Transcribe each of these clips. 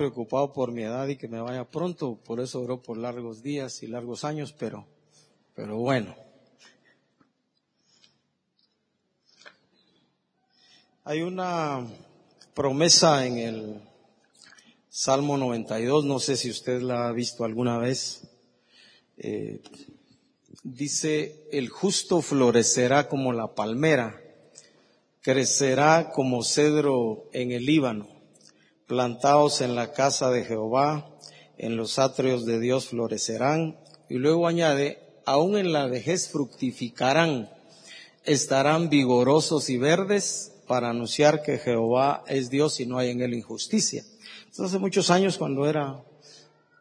preocupado por mi edad y que me vaya pronto, por eso oró por largos días y largos años, pero, pero bueno. Hay una promesa en el Salmo 92, no sé si usted la ha visto alguna vez. Eh, dice, el justo florecerá como la palmera, crecerá como cedro en el Líbano, plantados en la casa de Jehová, en los atrios de Dios florecerán. Y luego añade, aún en la vejez fructificarán, estarán vigorosos y verdes para anunciar que Jehová es Dios y no hay en él injusticia hace muchos años cuando era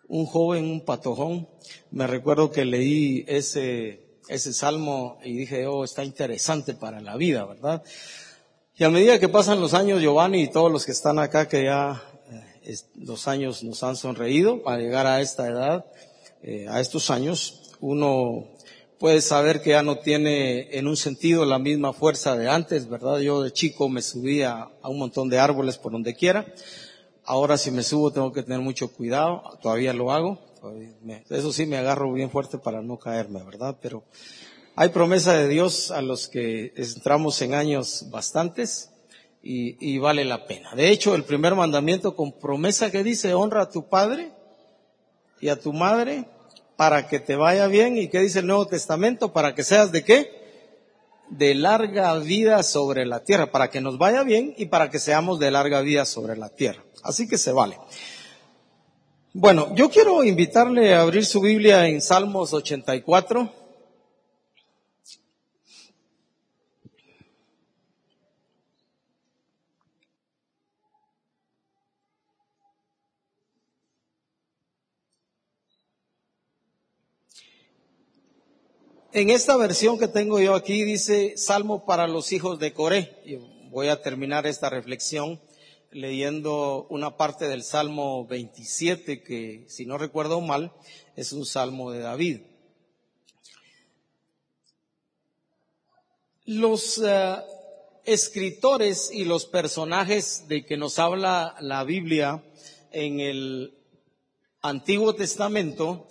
un joven, un patojón, me recuerdo que leí ese, ese salmo y dije, oh, está interesante para la vida, ¿verdad? Y a medida que pasan los años, Giovanni y todos los que están acá, que ya eh, los años nos han sonreído para llegar a esta edad, eh, a estos años, uno puede saber que ya no tiene en un sentido la misma fuerza de antes, ¿verdad? Yo de chico me subía a un montón de árboles por donde quiera. Ahora si me subo tengo que tener mucho cuidado, todavía lo hago. eso sí me agarro bien fuerte para no caerme, ¿verdad? Pero hay promesa de Dios a los que entramos en años bastantes y, vale la pena. De hecho, el primer mandamiento con promesa que dice, honra a tu padre y a tu madre para que te vaya bien. ¿Y qué dice el Nuevo Testamento? Para que seas de qué? De larga vida sobre la tierra, para que nos vaya bien y para que seamos de larga vida sobre la tierra. Así que se vale. Bueno, yo quiero invitarle a abrir su Biblia en Salmos 84. En esta versión que tengo yo aquí dice Salmo para los hijos de Coré. voy a terminar esta reflexión leyendo una parte del Salmo 27 que, si no recuerdo mal, es un salmo de David. Los eh, escritores y los personajes de que nos habla la Biblia en el Antiguo Testamento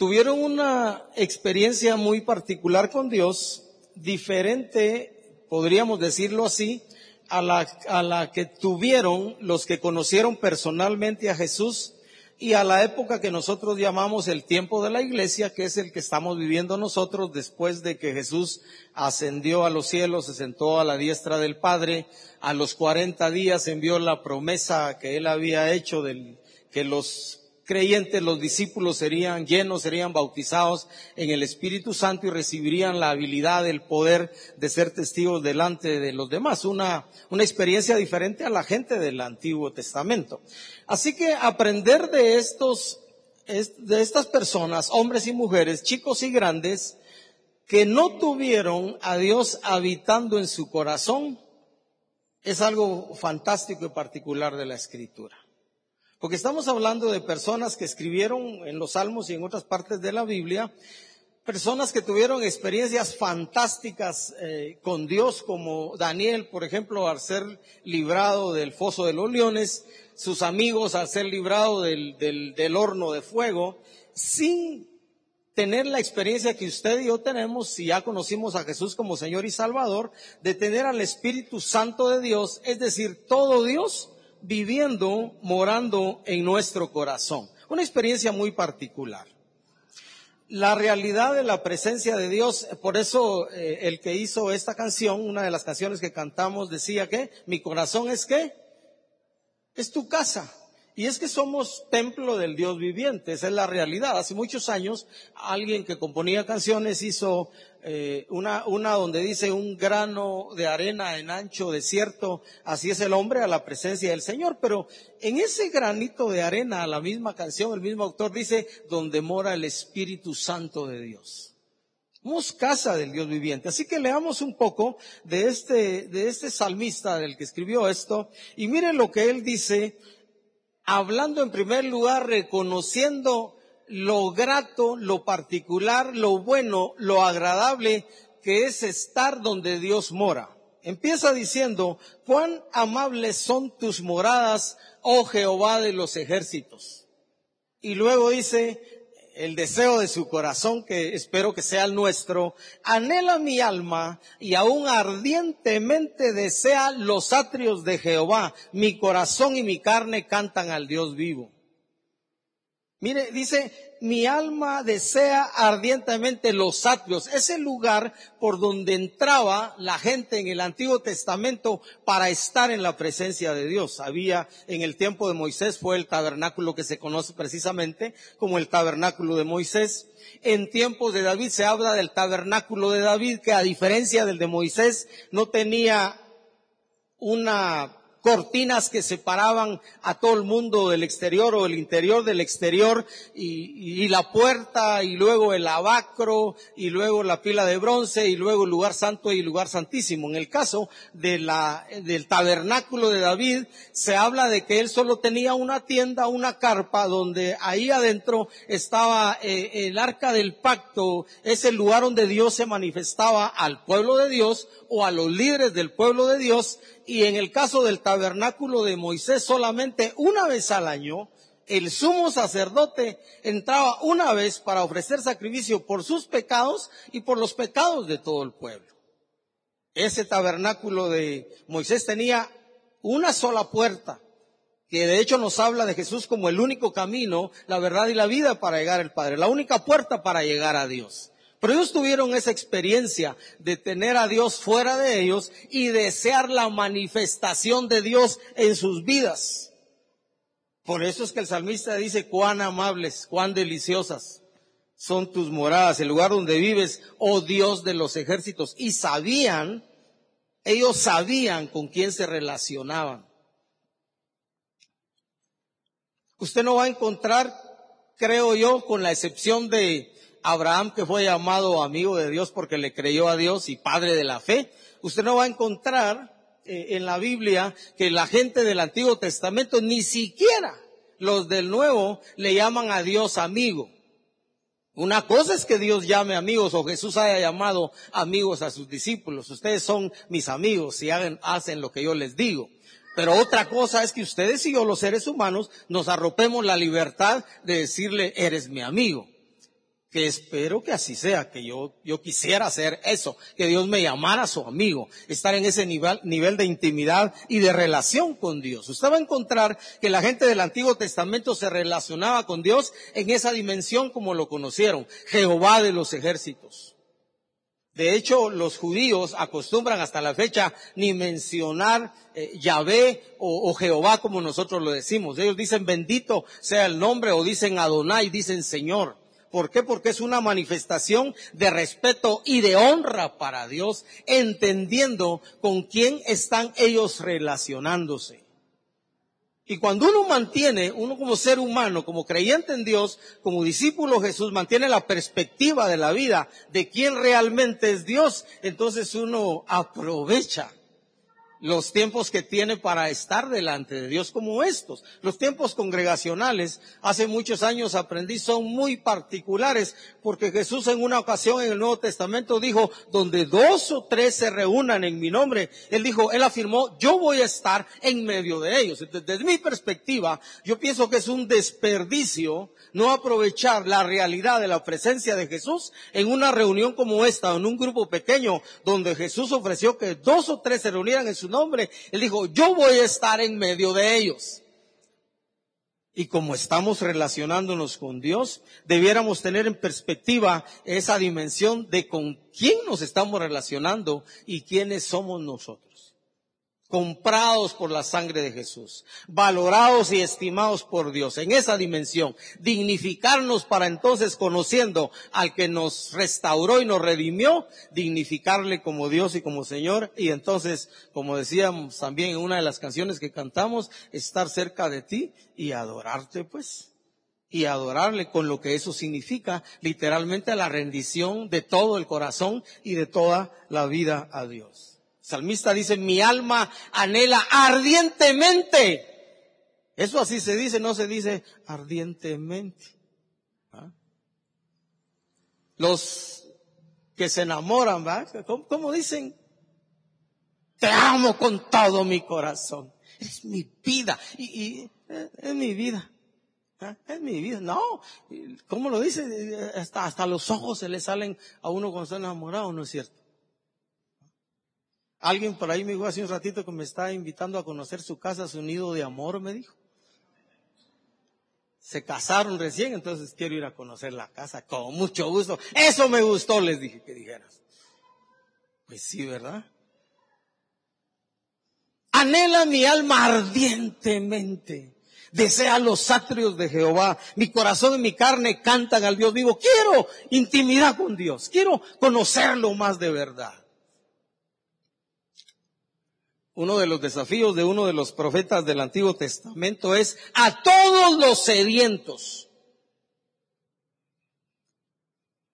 tuvieron una experiencia muy particular con Dios, diferente, podríamos decirlo así, a la, a la que tuvieron los que conocieron personalmente a Jesús y a la época que nosotros llamamos el tiempo de la iglesia, que es el que estamos viviendo nosotros después de que Jesús ascendió a los cielos, se sentó a la diestra del Padre, a los cuarenta días envió la promesa que él había hecho del, que los creyentes, los discípulos serían llenos, serían bautizados en el Espíritu Santo y recibirían la habilidad, el poder de ser testigos delante de los demás. Una, experiencia diferente a la gente del Antiguo Testamento. Así que aprender de estos, de estas personas, hombres y mujeres, chicos y grandes, que no tuvieron a Dios habitando en su corazón, es algo fantástico y particular de la Escritura. Porque estamos hablando de personas que escribieron en los Salmos y en otras partes de la Biblia, personas que tuvieron experiencias fantásticas eh, con Dios, como Daniel, por ejemplo, al ser librado del foso de los leones, sus amigos al ser librado del, del, del horno de fuego, sin tener la experiencia que usted y yo tenemos, si ya conocimos a Jesús como Señor y Salvador, de tener al Espíritu Santo de Dios, es decir, todo Dios viviendo, morando en nuestro corazón. Una experiencia muy particular. La realidad de la presencia de Dios, por eso eh, el que hizo esta canción, una de las canciones que cantamos, decía que mi corazón es que es tu casa. Y es que somos templo del Dios viviente, esa es la realidad. Hace muchos años alguien que componía canciones hizo eh, una, donde dice un grano de arena en ancho desierto, así es el hombre a la presencia del Señor. Pero en ese granito de arena, la misma canción, el mismo autor dice, donde mora el Espíritu Santo de Dios. Somos casa del Dios viviente. Así que leamos un poco de este, de este salmista del que escribió esto y miren lo que él dice hablando en primer lugar, reconociendo lo grato, lo particular, lo bueno, lo agradable que es estar donde Dios mora. Empieza diciendo, cuán amables son tus moradas, oh Jehová de los ejércitos. Y luego dice, el deseo de su corazón, que espero que sea el nuestro, anhela mi alma y aún ardientemente desea los atrios de Jehová. Mi corazón y mi carne cantan al Dios vivo. Mire, dice, mi alma desea ardientemente los atrios, ese lugar por donde entraba la gente en el Antiguo Testamento para estar en la presencia de Dios. Había en el tiempo de Moisés fue el tabernáculo que se conoce precisamente como el tabernáculo de Moisés. En tiempos de David se habla del tabernáculo de David que a diferencia del de Moisés no tenía una cortinas que separaban a todo el mundo del exterior o el interior del exterior y, y, la puerta y luego el abacro y luego la pila de bronce y luego el lugar santo y el lugar santísimo. En el caso de la, del tabernáculo de David se habla de que él solo tenía una tienda, una carpa donde ahí adentro estaba eh, el arca del pacto, es el lugar donde Dios se manifestaba al pueblo de Dios o a los líderes del pueblo de Dios y en el caso del tabernáculo de Moisés solamente una vez al año, el sumo sacerdote entraba una vez para ofrecer sacrificio por sus pecados y por los pecados de todo el pueblo. Ese tabernáculo de Moisés tenía una sola puerta, que de hecho nos habla de Jesús como el único camino, la verdad y la vida para llegar al Padre, la única puerta para llegar a Dios. Pero ellos tuvieron esa experiencia de tener a Dios fuera de ellos y desear la manifestación de Dios en sus vidas. Por eso es que el salmista dice, cuán amables, cuán deliciosas son tus moradas, el lugar donde vives, oh Dios de los ejércitos. Y sabían, ellos sabían con quién se relacionaban. Usted no va a encontrar, creo yo, con la excepción de Abraham que fue llamado amigo de Dios porque le creyó a Dios y padre de la fe, usted no va a encontrar eh, en la Biblia que la gente del Antiguo Testamento, ni siquiera los del Nuevo, le llaman a Dios amigo. Una cosa es que Dios llame amigos o Jesús haya llamado amigos a sus discípulos. Ustedes son mis amigos y hacen lo que yo les digo. Pero otra cosa es que ustedes y yo, los seres humanos, nos arropemos la libertad de decirle, eres mi amigo que espero que así sea, que yo, yo quisiera hacer eso, que Dios me llamara a su amigo, estar en ese nivel, nivel de intimidad y de relación con Dios. Usted va a encontrar que la gente del Antiguo Testamento se relacionaba con Dios en esa dimensión como lo conocieron, Jehová de los ejércitos. De hecho, los judíos acostumbran hasta la fecha ni mencionar eh, Yahvé o, o, Jehová como nosotros lo decimos. Ellos dicen bendito sea el nombre o dicen Adonai, dicen Señor. ¿Por qué? Porque es una manifestación de respeto y de honra para Dios, entendiendo con quién están ellos relacionándose. Y cuando uno mantiene, uno como ser humano, como creyente en Dios, como discípulo de Jesús, mantiene la perspectiva de la vida de quién realmente es Dios, entonces uno aprovecha los tiempos que tiene para estar delante de Dios como estos. Los tiempos congregacionales, hace muchos años aprendí, son muy particulares, porque Jesús en una ocasión en el Nuevo Testamento dijo, donde dos o tres se reúnan en mi nombre, Él dijo, Él afirmó, yo voy a estar en medio de ellos. Desde mi perspectiva, yo pienso que es un desperdicio no aprovechar la realidad de la presencia de Jesús en una reunión como esta, en un grupo pequeño, donde Jesús ofreció que dos o tres se reunieran en su nombre. Él dijo, yo voy a estar en medio de ellos. Y como estamos relacionándonos con Dios, debiéramos tener en perspectiva esa dimensión de con quién nos estamos relacionando y quiénes somos nosotros comprados por la sangre de Jesús, valorados y estimados por Dios en esa dimensión, dignificarnos para entonces conociendo al que nos restauró y nos redimió, dignificarle como Dios y como Señor. Y entonces, como decíamos también en una de las canciones que cantamos, estar cerca de ti y adorarte pues y adorarle con lo que eso significa, literalmente la rendición de todo el corazón y de toda la vida a Dios salmista dice, mi alma anhela ardientemente. Eso así se dice, no se dice ardientemente. ¿Ah? Los que se enamoran, ¿va? ¿Cómo, dicen? Te amo con todo mi corazón. Es mi vida. Y, eh, es mi vida. ¿Eh? Es mi vida. No, ¿cómo lo dice? Hasta, hasta los ojos se le salen a uno cuando está enamorado, ¿no es cierto? Alguien por ahí me dijo hace un ratito que me está invitando a conocer su casa, su nido de amor, me dijo. Se casaron recién, entonces quiero ir a conocer la casa con mucho gusto. Eso me gustó, les dije que dijeras. Pues sí, ¿verdad? Anhela mi alma ardientemente. Desea los atrios de Jehová. Mi corazón y mi carne cantan al Dios vivo. Quiero intimidad con Dios. Quiero conocerlo más de verdad. Uno de los desafíos de uno de los profetas del Antiguo Testamento es a todos los sedientos.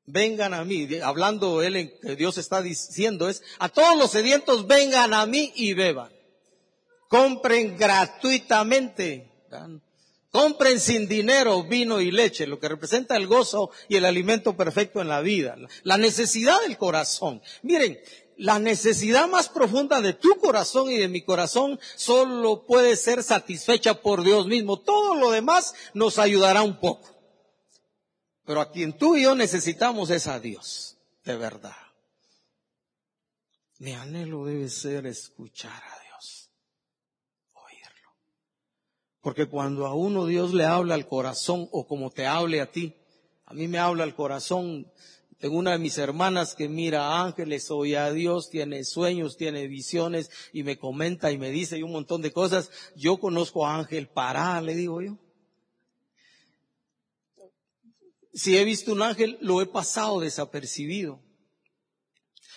Vengan a mí, hablando él que Dios está diciendo es, a todos los sedientos vengan a mí y beban. Compren gratuitamente. Compren sin dinero vino y leche, lo que representa el gozo y el alimento perfecto en la vida. La necesidad del corazón. Miren, la necesidad más profunda de tu corazón y de mi corazón solo puede ser satisfecha por Dios mismo. Todo lo demás nos ayudará un poco. Pero a quien tú y yo necesitamos es a Dios, de verdad. Mi anhelo debe ser escuchar a Dios, oírlo. Porque cuando a uno Dios le habla al corazón o como te hable a ti, a mí me habla al corazón, tengo una de mis hermanas que mira ángeles, oye a Dios, tiene sueños, tiene visiones y me comenta y me dice y un montón de cosas. Yo conozco a Ángel Pará, le digo yo. Si he visto un ángel, lo he pasado desapercibido.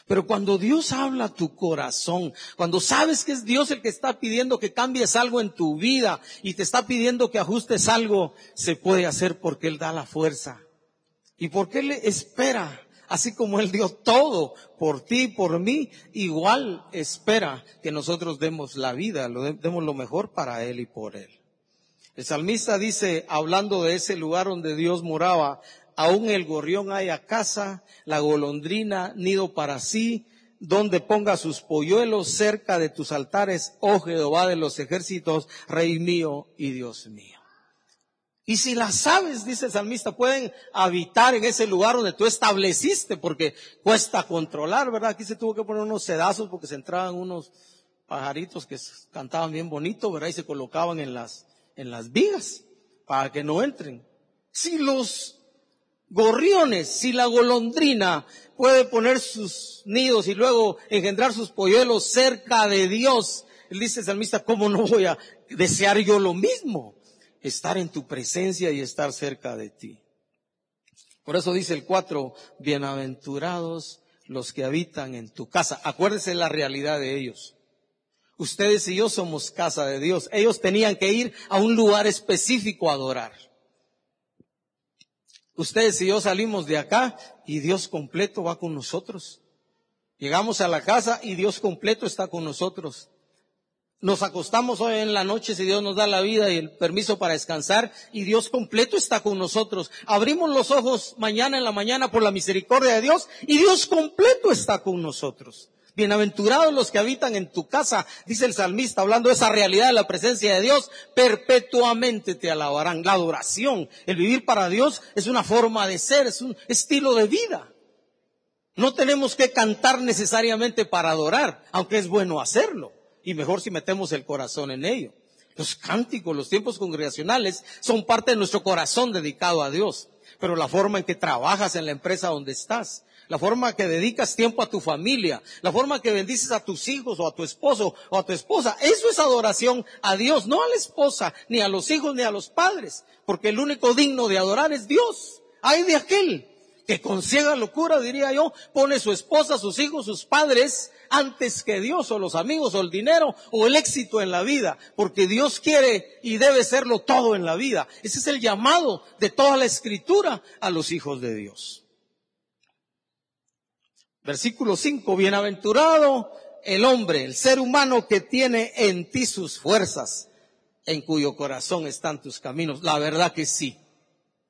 Pero cuando Dios habla a tu corazón, cuando sabes que es Dios el que está pidiendo que cambies algo en tu vida y te está pidiendo que ajustes algo, se puede hacer porque Él da la fuerza. ¿Y por qué le espera? Así como Él dio todo por ti, por mí, igual espera que nosotros demos la vida, demos lo mejor para Él y por Él. El salmista dice, hablando de ese lugar donde Dios moraba, aún el gorrión haya casa, la golondrina nido para sí, donde ponga sus polluelos cerca de tus altares, oh Jehová de los ejércitos, Rey mío y Dios mío. Y si las aves, dice el salmista, pueden habitar en ese lugar donde tú estableciste, porque cuesta controlar, ¿verdad? Aquí se tuvo que poner unos sedazos porque se entraban unos pajaritos que cantaban bien bonito, ¿verdad? Y se colocaban en las, en las vigas para que no entren. Si los gorriones, si la golondrina puede poner sus nidos y luego engendrar sus polluelos cerca de Dios, dice el salmista, ¿cómo no voy a desear yo lo mismo? Estar en tu presencia y estar cerca de ti. Por eso dice el cuatro, bienaventurados los que habitan en tu casa. Acuérdese la realidad de ellos. Ustedes y yo somos casa de Dios. Ellos tenían que ir a un lugar específico a adorar. Ustedes y yo salimos de acá y Dios completo va con nosotros. Llegamos a la casa y Dios completo está con nosotros. Nos acostamos hoy en la noche si Dios nos da la vida y el permiso para descansar y Dios completo está con nosotros. Abrimos los ojos mañana en la mañana por la misericordia de Dios y Dios completo está con nosotros. Bienaventurados los que habitan en tu casa, dice el salmista, hablando de esa realidad de la presencia de Dios, perpetuamente te alabarán. La adoración, el vivir para Dios es una forma de ser, es un estilo de vida. No tenemos que cantar necesariamente para adorar, aunque es bueno hacerlo y mejor si metemos el corazón en ello. Los cánticos, los tiempos congregacionales son parte de nuestro corazón dedicado a Dios, pero la forma en que trabajas en la empresa donde estás, la forma que dedicas tiempo a tu familia, la forma que bendices a tus hijos o a tu esposo o a tu esposa, eso es adoración a Dios, no a la esposa, ni a los hijos, ni a los padres, porque el único digno de adorar es Dios. Hay de aquel que con ciega locura, diría yo, pone su esposa, sus hijos, sus padres antes que Dios o los amigos o el dinero o el éxito en la vida, porque Dios quiere y debe serlo todo en la vida. Ese es el llamado de toda la escritura a los hijos de Dios. Versículo 5, bienaventurado el hombre, el ser humano que tiene en ti sus fuerzas, en cuyo corazón están tus caminos. La verdad que sí,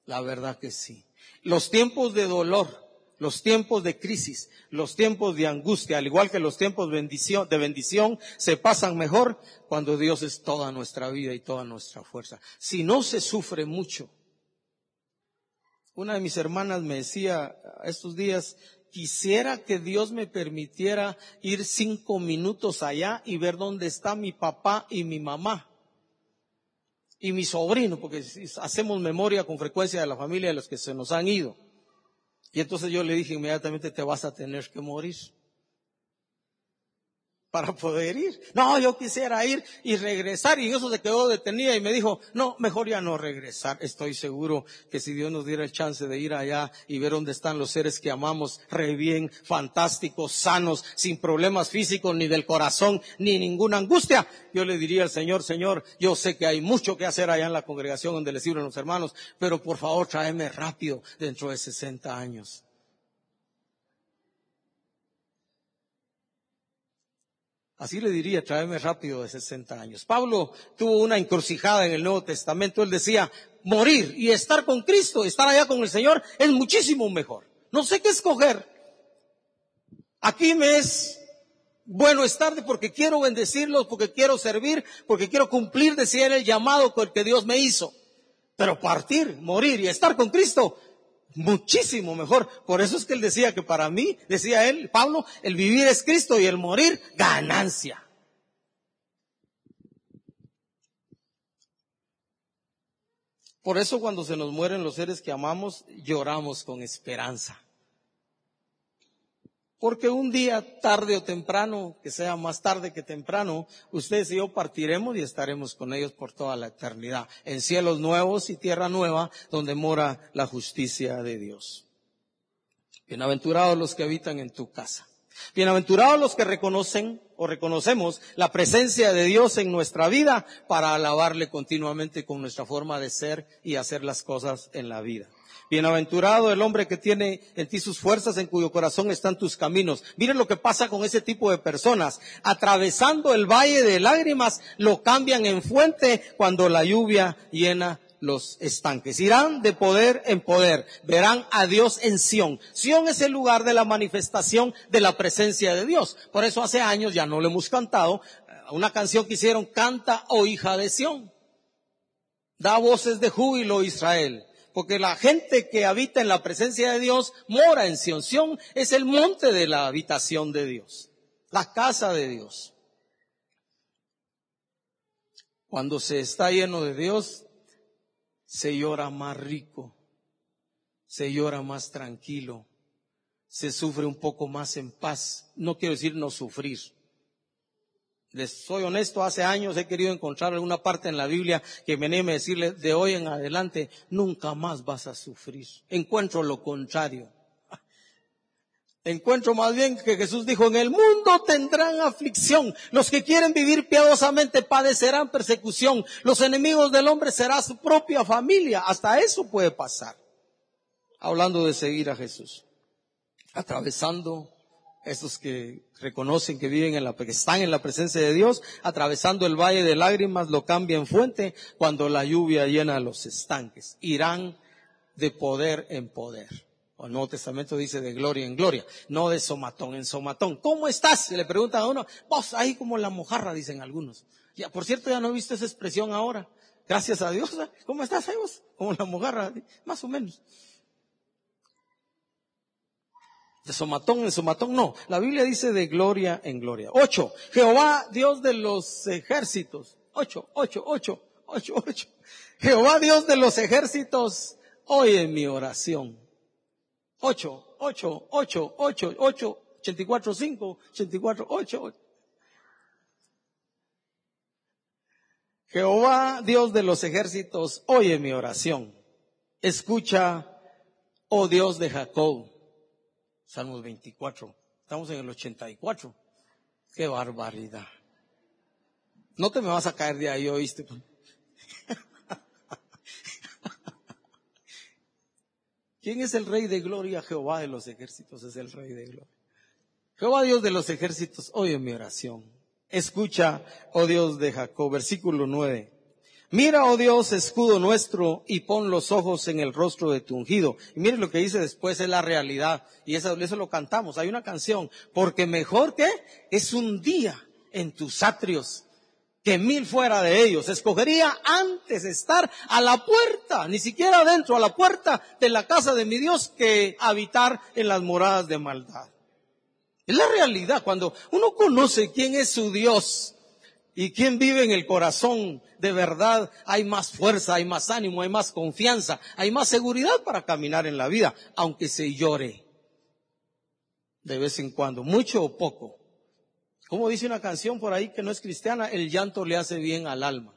la verdad que sí los tiempos de dolor, los tiempos de crisis, los tiempos de angustia, al igual que los tiempos de bendición, se pasan mejor cuando Dios es toda nuestra vida y toda nuestra fuerza. Si no se sufre mucho. Una de mis hermanas me decía estos días, quisiera que Dios me permitiera ir cinco minutos allá y ver dónde está mi papá y mi mamá. Y mi sobrino, porque hacemos memoria con frecuencia de la familia de los que se nos han ido. Y entonces yo le dije inmediatamente, te vas a tener que morir para poder ir. No, yo quisiera ir y regresar y eso se quedó detenida y me dijo, no, mejor ya no regresar. Estoy seguro que si Dios nos diera el chance de ir allá y ver dónde están los seres que amamos, re bien, fantásticos, sanos, sin problemas físicos ni del corazón, ni ninguna angustia, yo le diría al Señor, Señor, yo sé que hay mucho que hacer allá en la congregación donde le sirven los hermanos, pero por favor tráeme rápido dentro de 60 años. Así le diría, tráeme rápido de 60 años. Pablo tuvo una encrucijada en el Nuevo Testamento. Él decía, morir y estar con Cristo, estar allá con el Señor, es muchísimo mejor. No sé qué escoger. Aquí me es bueno estar porque quiero bendecirlos, porque quiero servir, porque quiero cumplir, decía él, el llamado con el que Dios me hizo. Pero partir, morir y estar con Cristo, muchísimo mejor. Por eso es que él decía que para mí, decía él, Pablo, el vivir es Cristo y el morir ganancia. Por eso cuando se nos mueren los seres que amamos, lloramos con esperanza. Porque un día, tarde o temprano, que sea más tarde que temprano, ustedes y yo partiremos y estaremos con ellos por toda la eternidad, en cielos nuevos y tierra nueva, donde mora la justicia de Dios. Bienaventurados los que habitan en tu casa. Bienaventurados los que reconocen o reconocemos la presencia de Dios en nuestra vida para alabarle continuamente con nuestra forma de ser y hacer las cosas en la vida. Bienaventurado el hombre que tiene en ti sus fuerzas, en cuyo corazón están tus caminos. Miren lo que pasa con ese tipo de personas. Atravesando el valle de lágrimas, lo cambian en fuente cuando la lluvia llena los estanques. Irán de poder en poder. Verán a Dios en Sión. Sión es el lugar de la manifestación de la presencia de Dios. Por eso hace años ya no lo hemos cantado. Eh, una canción que hicieron, Canta, oh hija de Sión. Da voces de júbilo Israel porque la gente que habita en la presencia de Dios mora en Sion. Sion es el monte de la habitación de Dios, la casa de Dios. Cuando se está lleno de Dios, se llora más rico, se llora más tranquilo, se sufre un poco más en paz. No quiero decir no sufrir, les soy honesto, hace años he querido encontrar alguna parte en la Biblia que me anime a decirle, de hoy en adelante nunca más vas a sufrir. Encuentro lo contrario. Encuentro más bien que Jesús dijo, en el mundo tendrán aflicción. Los que quieren vivir piadosamente padecerán persecución. Los enemigos del hombre será su propia familia. Hasta eso puede pasar. Hablando de seguir a Jesús. Atravesando estos que reconocen que viven en la, que están en la presencia de Dios, atravesando el valle de lágrimas, lo cambia en fuente cuando la lluvia llena los estanques. Irán de poder en poder. O el Nuevo Testamento dice de gloria en gloria, no de somatón en somatón. ¿Cómo estás? Le preguntan a uno, vos ahí como la mojarra, dicen algunos. Ya, por cierto, ya no he visto esa expresión ahora. Gracias a Dios. ¿eh? ¿Cómo estás ahí vos? Como la mojarra, más o menos. De somatón en somatón, no. La Biblia dice de gloria en gloria. Ocho. Jehová, Dios de los ejércitos. Ocho, ocho, ocho, ocho, ocho. Jehová, Dios de los ejércitos, oye mi oración. Ocho, ocho, ocho, ocho, ocho, ochenta y cuatro, cinco, ochenta y cuatro, ocho. Jehová, Dios de los ejércitos, oye mi oración. Escucha, oh Dios de Jacob Salmos 24. Estamos en el 84. Qué barbaridad. No te me vas a caer de ahí, oíste. ¿Quién es el rey de gloria? Jehová de los ejércitos es el rey de gloria. Jehová Dios de los ejércitos, oye mi oración. Escucha, oh Dios de Jacob, versículo 9. Mira, oh Dios, escudo nuestro, y pon los ojos en el rostro de tu ungido. Y mire lo que dice después, es la realidad. Y eso, eso lo cantamos. Hay una canción. Porque mejor que es un día en tus atrios que mil fuera de ellos. Escogería antes estar a la puerta, ni siquiera dentro, a la puerta de la casa de mi Dios, que habitar en las moradas de maldad. Es la realidad. Cuando uno conoce quién es su Dios, y quien vive en el corazón de verdad, hay más fuerza, hay más ánimo, hay más confianza, hay más seguridad para caminar en la vida, aunque se llore de vez en cuando, mucho o poco. Como dice una canción por ahí que no es cristiana, el llanto le hace bien al alma.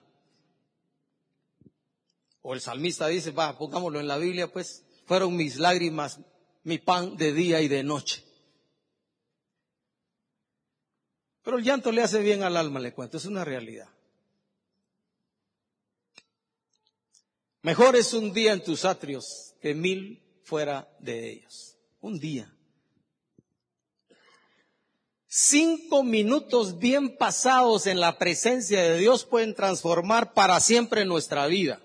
O el salmista dice, va, pongámoslo en la Biblia, pues, fueron mis lágrimas, mi pan de día y de noche. Pero el llanto le hace bien al alma, le cuento, es una realidad. Mejor es un día en tus atrios que mil fuera de ellos. Un día. Cinco minutos bien pasados en la presencia de Dios pueden transformar para siempre nuestra vida.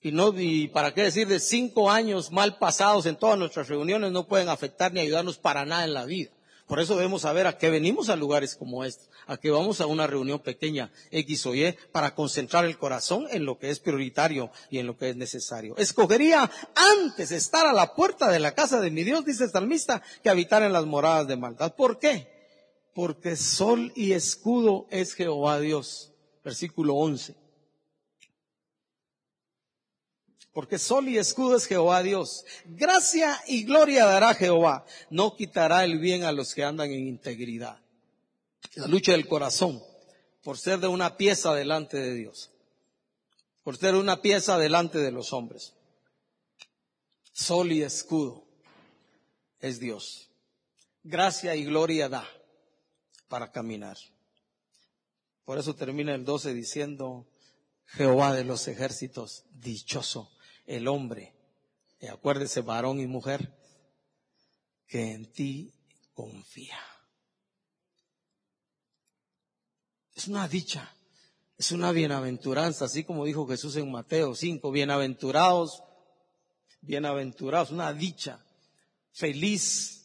Y no, y para qué decir de cinco años mal pasados en todas nuestras reuniones no pueden afectar ni ayudarnos para nada en la vida. Por eso debemos saber a qué venimos a lugares como este, a qué vamos a una reunión pequeña X o Y para concentrar el corazón en lo que es prioritario y en lo que es necesario. Escogería antes estar a la puerta de la casa de mi Dios, dice el salmista, que habitar en las moradas de maldad. ¿Por qué? Porque sol y escudo es Jehová Dios. Versículo 11. Porque sol y escudo es Jehová Dios. Gracia y gloria dará Jehová. No quitará el bien a los que andan en integridad. La lucha del corazón por ser de una pieza delante de Dios. Por ser una pieza delante de los hombres. Sol y escudo es Dios. Gracia y gloria da para caminar. Por eso termina el 12 diciendo, Jehová de los ejércitos, dichoso el hombre, y acuérdese varón y mujer, que en ti confía. Es una dicha, es una bienaventuranza, así como dijo Jesús en Mateo 5, bienaventurados, bienaventurados, una dicha, feliz,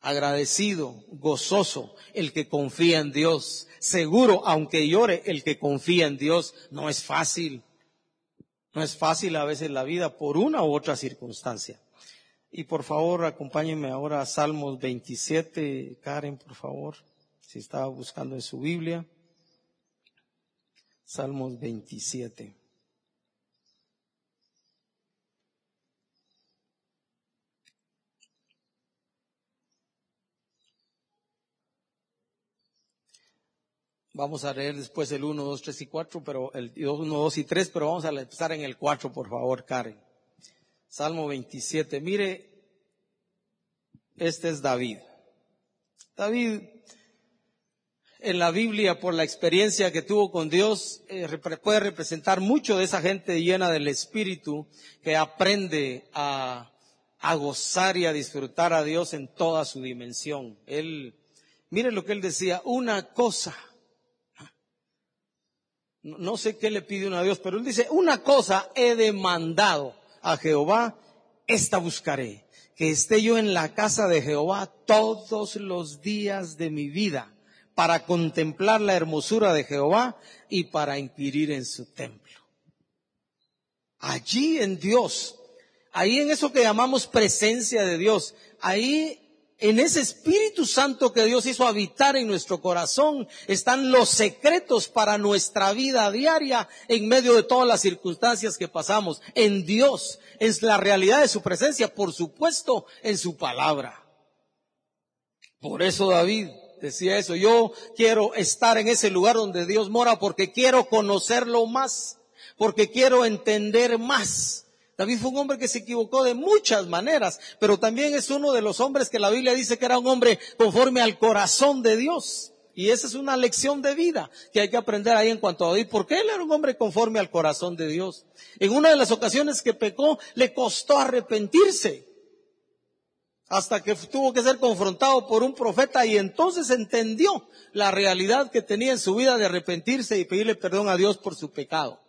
agradecido, gozoso, el que confía en Dios, seguro, aunque llore, el que confía en Dios, no es fácil. No es fácil a veces la vida por una u otra circunstancia. Y por favor, acompáñenme ahora a Salmos 27, Karen, por favor, si estaba buscando en su Biblia. Salmos 27. Vamos a leer después el 1, 2, 3 y 4, pero el 1, 2 y 3, pero vamos a empezar en el 4, por favor, Karen. Salmo 27. Mire, este es David. David, en la Biblia, por la experiencia que tuvo con Dios, eh, puede representar mucho de esa gente llena del Espíritu que aprende a, a gozar y a disfrutar a Dios en toda su dimensión. Él, mire lo que él decía, una cosa no sé qué le pide uno a Dios, pero él dice, una cosa he demandado a Jehová, esta buscaré, que esté yo en la casa de Jehová todos los días de mi vida, para contemplar la hermosura de Jehová y para inquirir en su templo. Allí en Dios, ahí en eso que llamamos presencia de Dios, ahí en ese Espíritu Santo que Dios hizo habitar en nuestro corazón están los secretos para nuestra vida diaria en medio de todas las circunstancias que pasamos. En Dios es la realidad de su presencia, por supuesto, en su palabra. Por eso David decía eso, yo quiero estar en ese lugar donde Dios mora porque quiero conocerlo más, porque quiero entender más David fue un hombre que se equivocó de muchas maneras, pero también es uno de los hombres que la Biblia dice que era un hombre conforme al corazón de Dios. Y esa es una lección de vida que hay que aprender ahí en cuanto a David, porque él era un hombre conforme al corazón de Dios. En una de las ocasiones que pecó, le costó arrepentirse. hasta que tuvo que ser confrontado por un profeta y entonces entendió la realidad que tenía en su vida de arrepentirse y pedirle perdón a Dios por su pecado.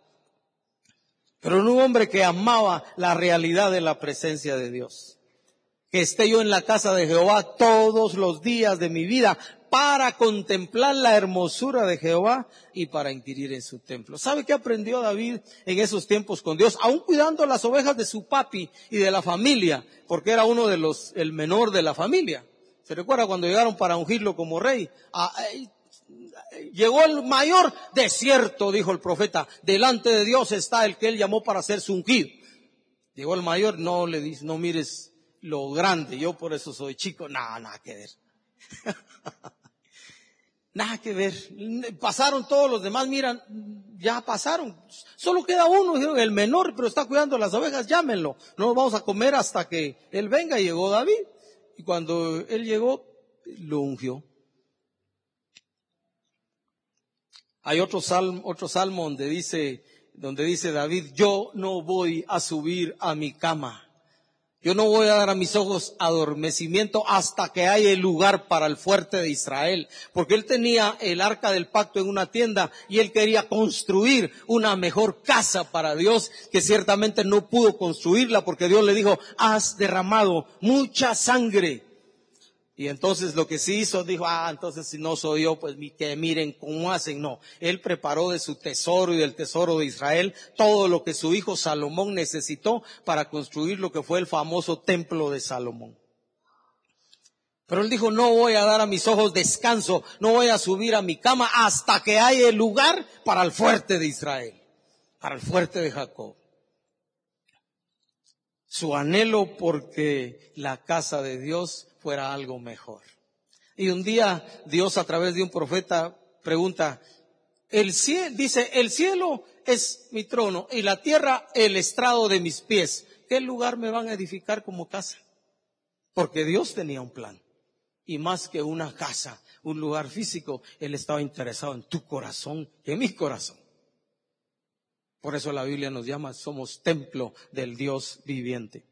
Pero un hombre que amaba la realidad de la presencia de Dios. Que esté yo en la casa de Jehová todos los días de mi vida para contemplar la hermosura de Jehová y para inquirir en su templo. ¿Sabe qué aprendió David en esos tiempos con Dios? Aún cuidando las ovejas de su papi y de la familia, porque era uno de los, el menor de la familia. ¿Se recuerda cuando llegaron para ungirlo como rey? Ah, llegó el mayor desierto, dijo el profeta. Delante de Dios está el que él llamó para ser su ungido. Llegó el mayor, no le dice, no mires lo grande, yo por eso soy chico. Nada, nada que ver. Nada que ver. Pasaron todos los demás, miran, ya pasaron. Solo queda uno, el menor, pero está cuidando las ovejas, llámenlo. No vamos a comer hasta que él venga. Llegó David. Y cuando él llegó, lo ungió. Hay otro salmo, otro salmo donde dice, donde dice David, yo no voy a subir a mi cama. Yo no voy a dar a mis ojos adormecimiento hasta que haya lugar para el fuerte de Israel, porque él tenía el arca del pacto en una tienda y él quería construir una mejor casa para Dios, que ciertamente no pudo construirla porque Dios le dijo, has derramado mucha sangre y entonces lo que sí hizo, dijo, ah, entonces si no soy yo, pues que miren cómo hacen. No, él preparó de su tesoro y del tesoro de Israel todo lo que su hijo Salomón necesitó para construir lo que fue el famoso templo de Salomón. Pero él dijo, no voy a dar a mis ojos descanso, no voy a subir a mi cama hasta que haya lugar para el fuerte de Israel, para el fuerte de Jacob. Su anhelo porque la casa de Dios fuera algo mejor. Y un día Dios a través de un profeta pregunta, el cielo, dice, el cielo es mi trono y la tierra el estrado de mis pies. ¿Qué lugar me van a edificar como casa? Porque Dios tenía un plan. Y más que una casa, un lugar físico, Él estaba interesado en tu corazón en mi corazón. Por eso la Biblia nos llama, somos templo del Dios viviente.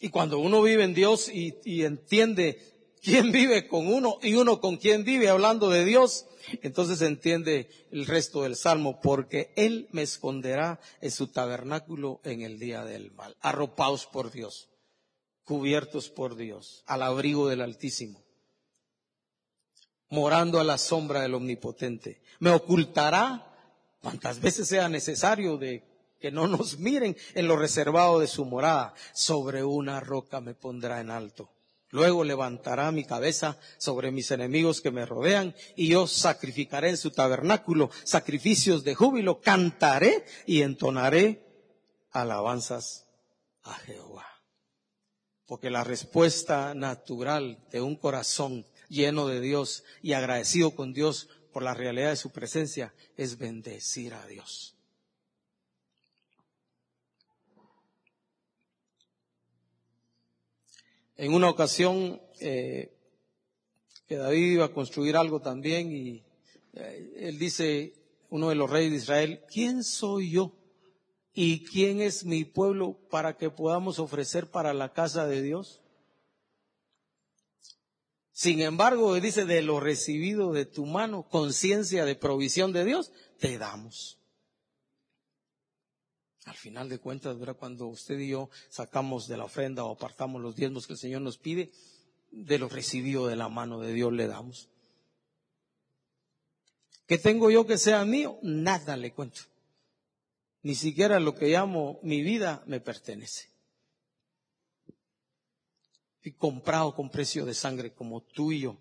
Y cuando uno vive en Dios y, entiende quién vive con uno y uno con quién vive hablando de Dios, entonces entiende el resto del salmo, porque Él me esconderá en su tabernáculo en el día del mal, arropados por Dios, cubiertos por Dios, al abrigo del Altísimo, morando a la sombra del Omnipotente. Me ocultará cuantas veces sea necesario de que no nos miren en lo reservado de su morada. Sobre una roca me pondrá en alto. Luego levantará mi cabeza sobre mis enemigos que me rodean y yo sacrificaré en su tabernáculo sacrificios de júbilo, cantaré y entonaré alabanzas a Jehová. Porque la respuesta natural de un corazón lleno de Dios y agradecido con Dios por la realidad de su presencia es bendecir a Dios. En una ocasión, eh, que David iba a construir algo también y eh, él dice, uno de los reyes de Israel, ¿quién soy yo? ¿Y quién es mi pueblo para que podamos ofrecer para la casa de Dios? Sin embargo, dice, de lo recibido de tu mano, conciencia de provisión de Dios, te damos. Al final de cuentas, ¿verdad? cuando usted y yo sacamos de la ofrenda o apartamos los diezmos que el Señor nos pide, de lo recibido de la mano de Dios le damos. ¿Qué tengo yo que sea mío? Nada le cuento. Ni siquiera lo que llamo mi vida me pertenece. Y comprado con precio de sangre como tú y yo,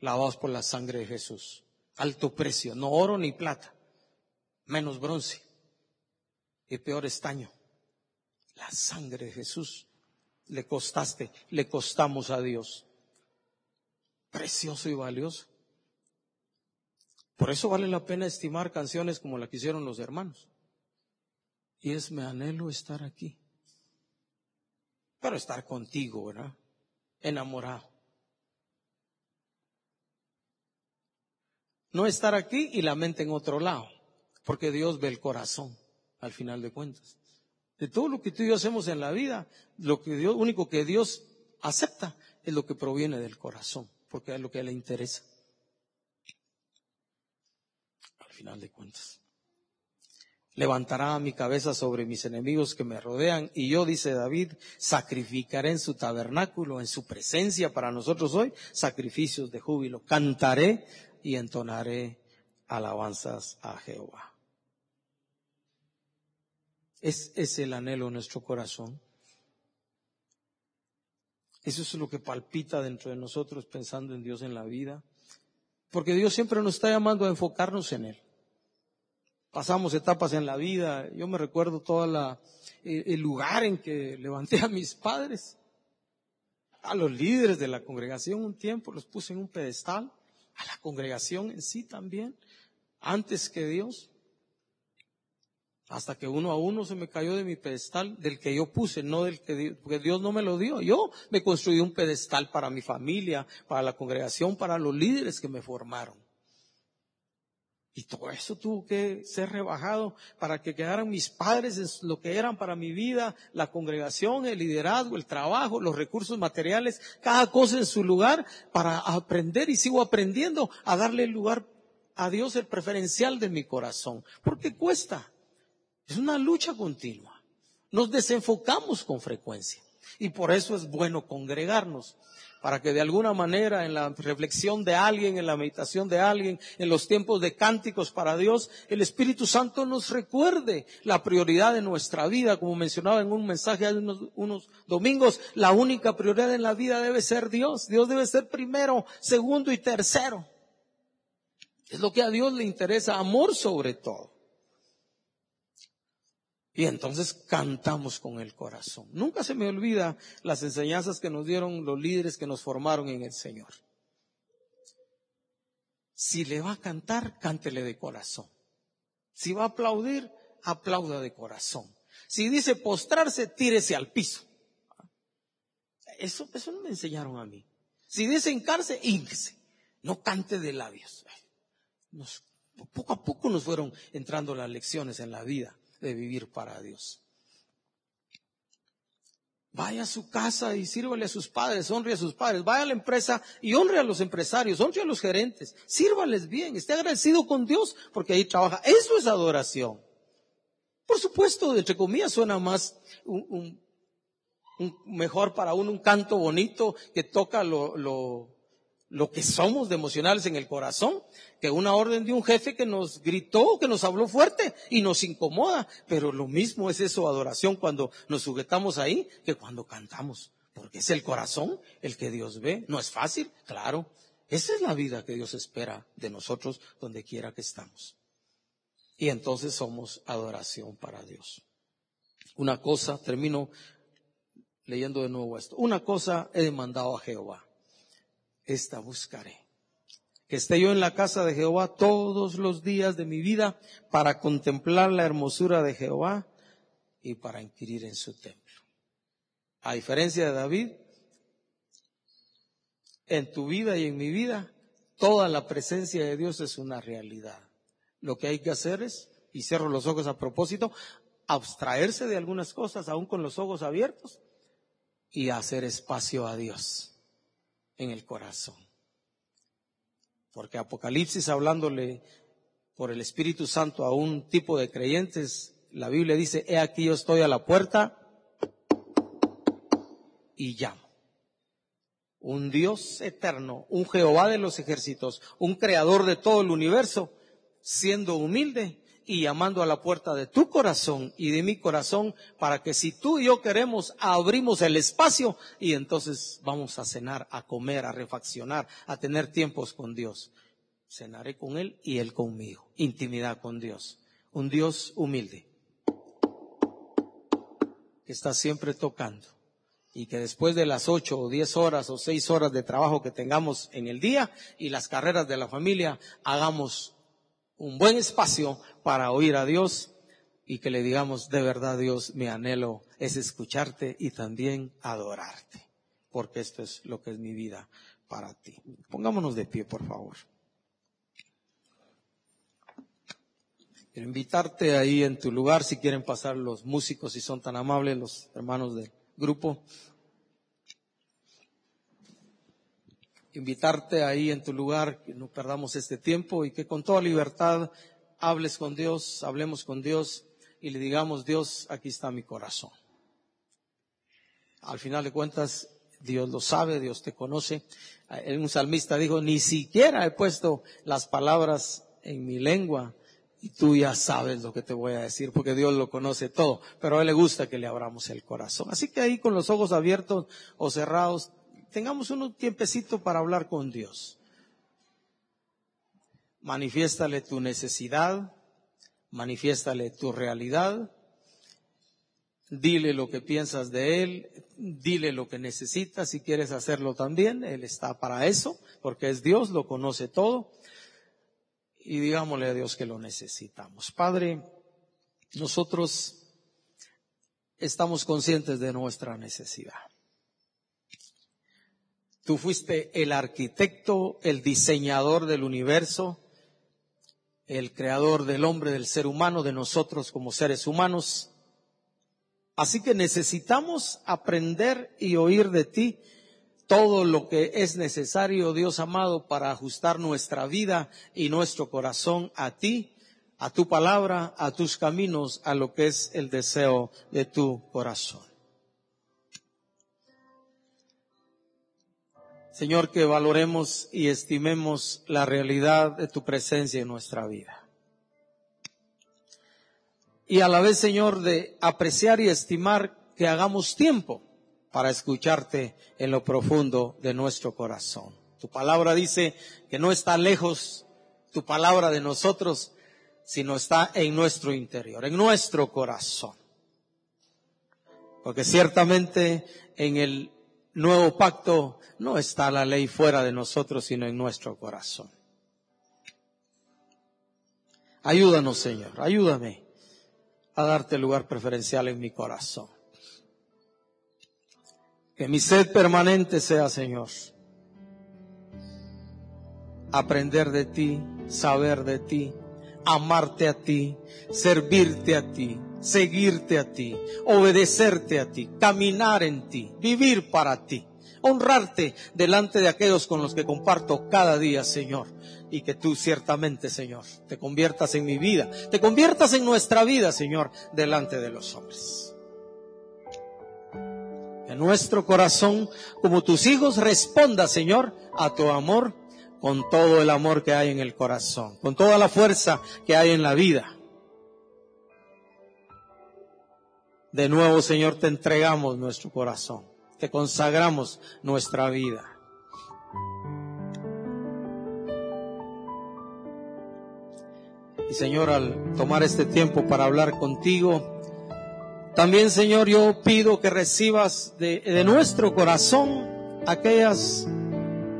lavados por la sangre de Jesús. Alto precio, no oro ni plata, menos bronce y peor estaño. La sangre de Jesús le costaste, le costamos a Dios. Precioso y valioso. Por eso vale la pena estimar canciones como la que hicieron los hermanos. Y es me anhelo estar aquí. Pero estar contigo, ¿verdad? Enamorado. No estar aquí y la mente en otro lado, porque Dios ve el corazón al final de cuentas. De todo lo que tú y yo hacemos en la vida, lo que Dios, único que Dios acepta es lo que proviene del corazón, porque es lo que le interesa. Al final de cuentas. Levantará mi cabeza sobre mis enemigos que me rodean y yo, dice David, sacrificaré en su tabernáculo, en su presencia para nosotros hoy, sacrificios de júbilo. Cantaré y entonaré alabanzas a Jehová. Es, es el anhelo de nuestro corazón. Eso es lo que palpita dentro de nosotros pensando en Dios en la vida. Porque Dios siempre nos está llamando a enfocarnos en Él. Pasamos etapas en la vida. Yo me recuerdo todo la, el lugar en que levanté a mis padres, a los líderes de la congregación un tiempo, los puse en un pedestal, a la congregación en sí también, antes que Dios. Hasta que uno a uno se me cayó de mi pedestal, del que yo puse, no del que Dios, porque Dios no me lo dio. Yo me construí un pedestal para mi familia, para la congregación, para los líderes que me formaron. Y todo eso tuvo que ser rebajado para que quedaran mis padres lo que eran para mi vida, la congregación, el liderazgo, el trabajo, los recursos materiales, cada cosa en su lugar para aprender y sigo aprendiendo a darle lugar a Dios el preferencial de mi corazón. Porque cuesta. Es una lucha continua. Nos desenfocamos con frecuencia. Y por eso es bueno congregarnos, para que de alguna manera en la reflexión de alguien, en la meditación de alguien, en los tiempos de cánticos para Dios, el Espíritu Santo nos recuerde la prioridad de nuestra vida, como mencionaba en un mensaje hace unos, unos domingos, la única prioridad en la vida debe ser Dios. Dios debe ser primero, segundo y tercero. Es lo que a Dios le interesa, amor sobre todo. Y entonces cantamos con el corazón. Nunca se me olvida las enseñanzas que nos dieron los líderes que nos formaron en el Señor. Si le va a cantar, cántele de corazón. Si va a aplaudir, aplauda de corazón. Si dice postrarse, tírese al piso. Eso, eso no me enseñaron a mí. Si dice hincarse, hínquese. No cante de labios. poco a poco nos fueron entrando las lecciones en la vida de vivir para Dios. Vaya a su casa y sírvale a sus padres, honre a sus padres. Vaya a la empresa y honre a los empresarios, honre a los gerentes. Sírvales bien, esté agradecido con Dios porque ahí trabaja. Eso es adoración. Por supuesto, entre comillas suena más un, mejor para uno un canto bonito que toca lo, lo, lo que somos de emocionales en el corazón, que una orden de un jefe que nos gritó, que nos habló fuerte y nos incomoda. Pero lo mismo es eso, adoración, cuando nos sujetamos ahí, que cuando cantamos. Porque es el corazón el que Dios ve. No es fácil, claro. Esa es la vida que Dios espera de nosotros donde quiera que estamos. Y entonces somos adoración para Dios. Una cosa, termino leyendo de nuevo esto. Una cosa he demandado a Jehová esta buscaré. Que esté yo en la casa de Jehová todos los días de mi vida para contemplar la hermosura de Jehová y para inquirir en su templo. A diferencia de David, en tu vida y en mi vida, toda la presencia de Dios es una realidad. Lo que hay que hacer es, y cierro los ojos a propósito, abstraerse de algunas cosas aún con los ojos abiertos y hacer espacio a Dios en el corazón. Porque Apocalipsis, hablándole por el Espíritu Santo a un tipo de creyentes, la Biblia dice, he aquí yo estoy a la puerta y llamo. Un Dios eterno, un Jehová de los ejércitos, un creador de todo el universo, siendo humilde, y llamando a la puerta de tu corazón y de mi corazón para que si tú y yo queremos, abrimos el espacio y entonces vamos a cenar, a comer, a refaccionar, a tener tiempos con Dios. Cenaré con Él y Él conmigo. Intimidad con Dios. Un Dios humilde que está siempre tocando y que después de las ocho o diez horas o seis horas de trabajo que tengamos en el día y las carreras de la familia, hagamos un buen espacio para oír a Dios y que le digamos, de verdad Dios, mi anhelo es escucharte y también adorarte, porque esto es lo que es mi vida para ti. Pongámonos de pie, por favor. Quiero invitarte ahí en tu lugar, si quieren pasar los músicos, si son tan amables, los hermanos del grupo. Invitarte ahí en tu lugar, que no perdamos este tiempo y que con toda libertad hables con Dios, hablemos con Dios y le digamos, Dios, aquí está mi corazón. Al final de cuentas, Dios lo sabe, Dios te conoce. Un salmista dijo, ni siquiera he puesto las palabras en mi lengua y tú ya sabes lo que te voy a decir porque Dios lo conoce todo, pero a Él le gusta que le abramos el corazón. Así que ahí con los ojos abiertos o cerrados, tengamos un tiempecito para hablar con Dios. Manifiéstale tu necesidad, manifiéstale tu realidad, dile lo que piensas de Él, dile lo que necesitas si quieres hacerlo también, Él está para eso, porque es Dios, lo conoce todo y digámosle a Dios que lo necesitamos. Padre, nosotros estamos conscientes de nuestra necesidad. Tú fuiste el arquitecto, el diseñador del universo, el creador del hombre, del ser humano, de nosotros como seres humanos. Así que necesitamos aprender y oír de ti todo lo que es necesario, Dios amado, para ajustar nuestra vida y nuestro corazón a ti, a tu palabra, a tus caminos, a lo que es el deseo de tu corazón. Señor, que valoremos y estimemos la realidad de tu presencia en nuestra vida. Y a la vez, Señor, de apreciar y estimar que hagamos tiempo para escucharte en lo profundo de nuestro corazón. Tu palabra dice que no está lejos tu palabra de nosotros, sino está en nuestro interior, en nuestro corazón. Porque ciertamente en el nuevo pacto no está la ley fuera de nosotros, sino en nuestro corazón. Ayúdanos, Señor, ayúdame a darte lugar preferencial en mi corazón. Que mi sed permanente sea, Señor, aprender de ti, saber de ti, amarte a ti, servirte a ti, seguirte a ti, obedecerte a ti, caminar en ti, vivir para ti, honrarte delante de aquellos con los que comparto cada día, Señor. Y que tú ciertamente, Señor, te conviertas en mi vida, te conviertas en nuestra vida, Señor, delante de los hombres en nuestro corazón, como tus hijos, responda, Señor, a tu amor con todo el amor que hay en el corazón, con toda la fuerza que hay en la vida. De nuevo, Señor, te entregamos nuestro corazón, te consagramos nuestra vida. Y Señor, al tomar este tiempo para hablar contigo, también, Señor, yo pido que recibas de, nuestro corazón aquellas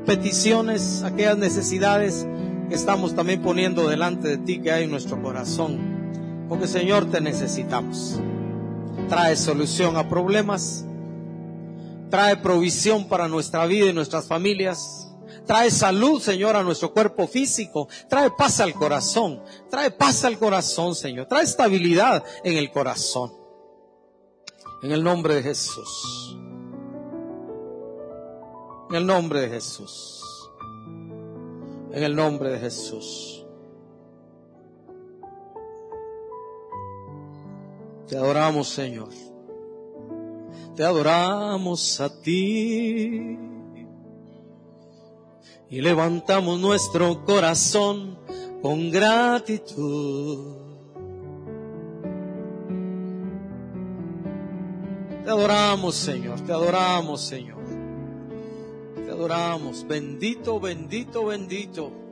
peticiones, aquellas necesidades que estamos también poniendo delante de ti que hay en nuestro corazón. Porque, Señor, te necesitamos. Trae solución a problemas. Trae provisión para nuestra vida y nuestras familias. Trae salud, Señor, a nuestro cuerpo físico. Trae paz al corazón. Trae paz al corazón, Señor. Trae estabilidad en el corazón. En el nombre de Jesús. En el nombre de Jesús. En el nombre de Jesús. Te adoramos, Señor. Te adoramos a ti. Y levantamos nuestro corazón con gratitud. Te adoramos, Señor, te adoramos, Señor. Te adoramos. Bendito, bendito, bendito